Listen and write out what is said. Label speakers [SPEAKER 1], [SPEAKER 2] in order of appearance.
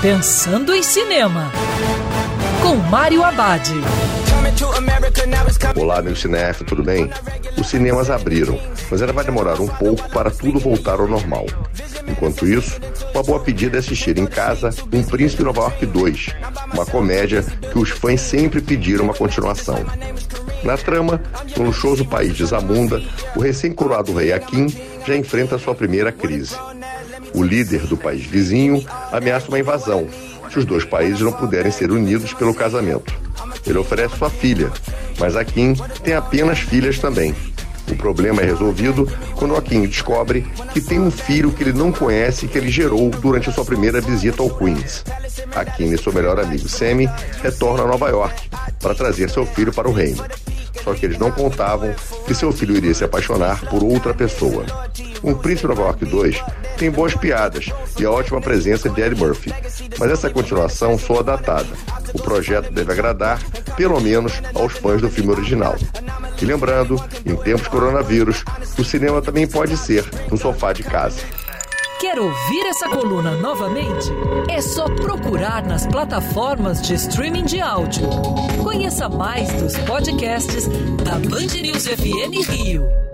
[SPEAKER 1] Pensando em Cinema, com Mário Abad.
[SPEAKER 2] Olá, meu cinéfilo, tudo bem? Os cinemas abriram, mas ainda vai demorar um pouco para tudo voltar ao normal. Enquanto isso, uma boa pedida é assistir em casa Um Príncipe Nova York 2, uma comédia que os fãs sempre pediram uma continuação. Na trama, no luxuoso país de Zamunda, o recém-coroado rei Akin já enfrenta sua primeira crise. O líder do país vizinho ameaça uma invasão se os dois países não puderem ser unidos pelo casamento. Ele oferece sua filha, mas Akin tem apenas filhas também. O problema é resolvido quando Akin descobre que tem um filho que ele não conhece e que ele gerou durante a sua primeira visita ao Queens. Akin e seu melhor amigo Sammy retornam a Nova York para trazer seu filho para o reino. Só que eles não contavam que seu filho iria se apaixonar por outra pessoa. Um Príncipe Nova York 2 tem boas piadas e a ótima presença de Eddie Murphy, mas essa continuação soa datada. O projeto deve agradar, pelo menos, aos fãs do filme original. E lembrando, em tempos coronavírus, o cinema também pode ser no sofá de casa.
[SPEAKER 1] Quer ouvir essa coluna novamente? É só procurar nas plataformas de streaming de áudio. Conheça mais dos podcasts da Band News FM Rio.